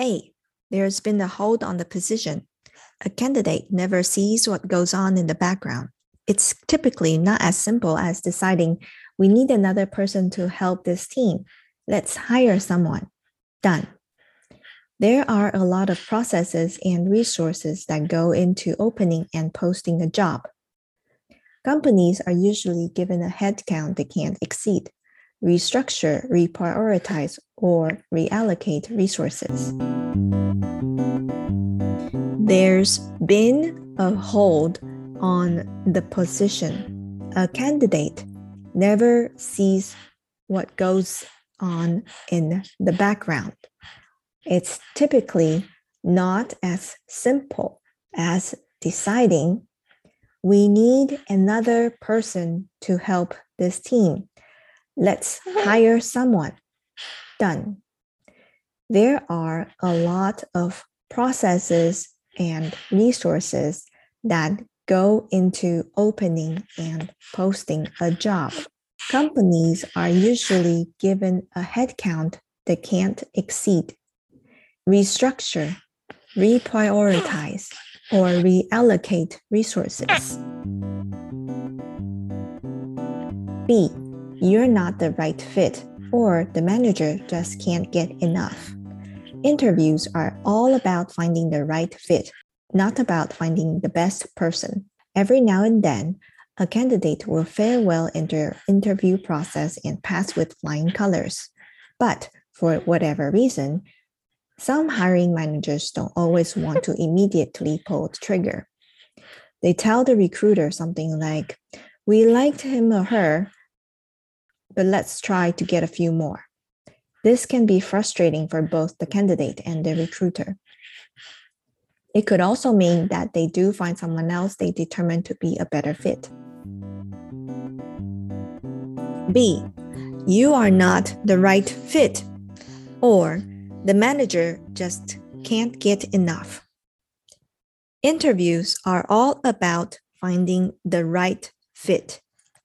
A. There's been a hold on the position. A candidate never sees what goes on in the background. It's typically not as simple as deciding we need another person to help this team. Let's hire someone. Done. There are a lot of processes and resources that go into opening and posting a job. Companies are usually given a headcount they can't exceed. Restructure, reprioritize, or reallocate resources. There's been a hold on the position. A candidate never sees what goes on in the background. It's typically not as simple as deciding we need another person to help this team. Let's hire someone. Done. There are a lot of processes and resources that go into opening and posting a job. Companies are usually given a headcount they can't exceed. Restructure, reprioritize, or reallocate resources. B. You're not the right fit, or the manager just can't get enough. Interviews are all about finding the right fit not about finding the best person. Every now and then, a candidate will fare well in their interview process and pass with flying colors. But for whatever reason, some hiring managers don't always want to immediately pull the trigger. They tell the recruiter something like, We liked him or her, but let's try to get a few more. This can be frustrating for both the candidate and the recruiter. It could also mean that they do find someone else they determine to be a better fit. B. You are not the right fit, or the manager just can't get enough. Interviews are all about finding the right fit,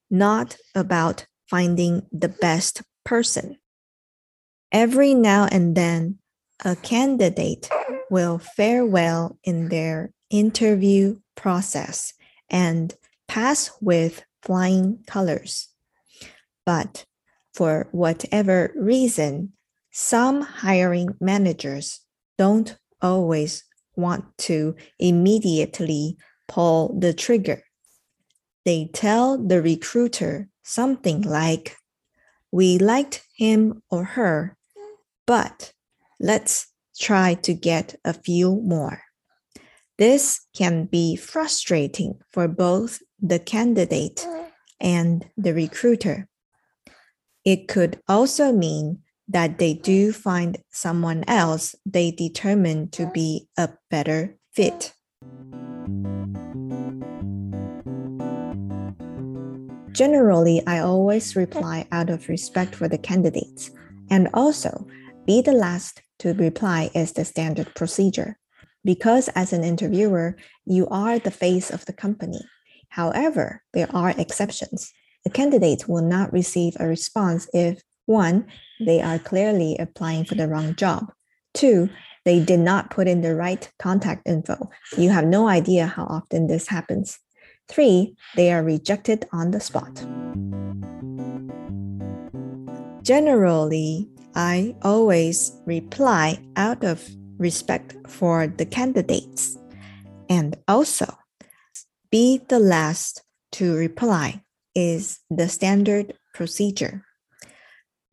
not about finding the best person. Every now and then, a candidate will fare well in their interview process and pass with flying colors. But for whatever reason, some hiring managers don't always want to immediately pull the trigger. They tell the recruiter something like, We liked him or her, but let's try to get a few more. This can be frustrating for both the candidate and the recruiter. It could also mean that they do find someone else they determine to be a better fit. Generally, I always reply out of respect for the candidates and also be the last to reply is the standard procedure. Because as an interviewer, you are the face of the company. However, there are exceptions. The candidate will not receive a response if one, they are clearly applying for the wrong job. Two, they did not put in the right contact info. You have no idea how often this happens. Three, they are rejected on the spot. Generally, I always reply out of respect for the candidates and also be the last to reply is the standard procedure.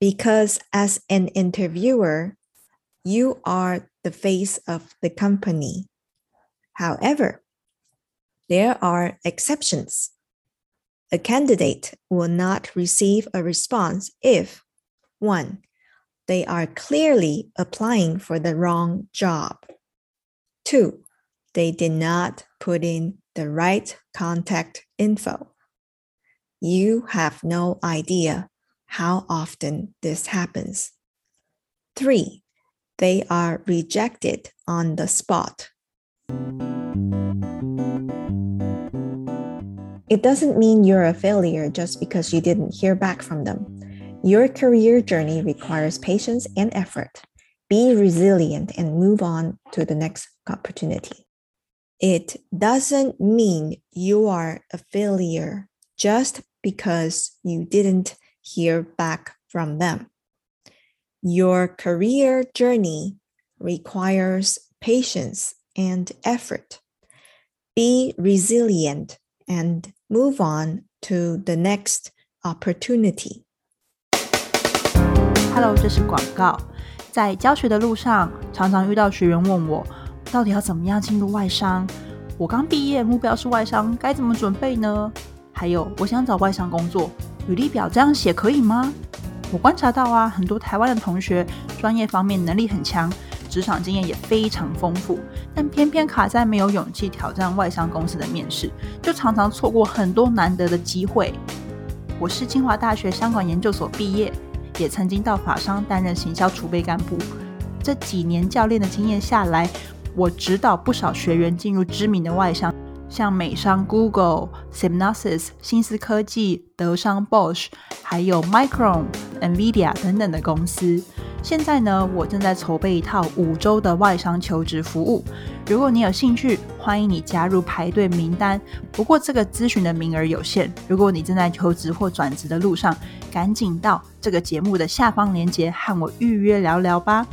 Because as an interviewer, you are the face of the company. However, there are exceptions. A candidate will not receive a response if 1 they are clearly applying for the wrong job. Two, they did not put in the right contact info. You have no idea how often this happens. Three, they are rejected on the spot. It doesn't mean you're a failure just because you didn't hear back from them. Your career journey requires patience and effort. be resilient and move on to the next opportunity. It doesn't mean you are a failure just because you didn't hear back from them. Your career journey requires patience and effort. Be resilient and move on to the next opportunity. Hello，这是广告。在教学的路上，常常遇到学员问我，到底要怎么样进入外商？我刚毕业，目标是外商，该怎么准备呢？还有，我想找外商工作，履历表这样写可以吗？我观察到啊，很多台湾的同学专业方面能力很强， 职场经验也非常丰富，但偏偏卡在没有勇气挑战外商公司的面试，就常常错过很多难得的机会。我是清华大学商管研究所毕业。也曾经到法商担任行销储备干部，这几年教练的经验下来，我指导不少学员进入知名的外商，像美商 Google、Synopsys、新思科技、德商 Bosch，还有 Micron、Nvidia 等等的公司。现在呢，我正在筹备一套五周的外商求职服务。如果你有兴趣，欢迎你加入排队名单。不过这个咨询的名额有限，如果你正在求职或转职的路上，赶紧到这个节目的下方链接和我预约聊聊吧。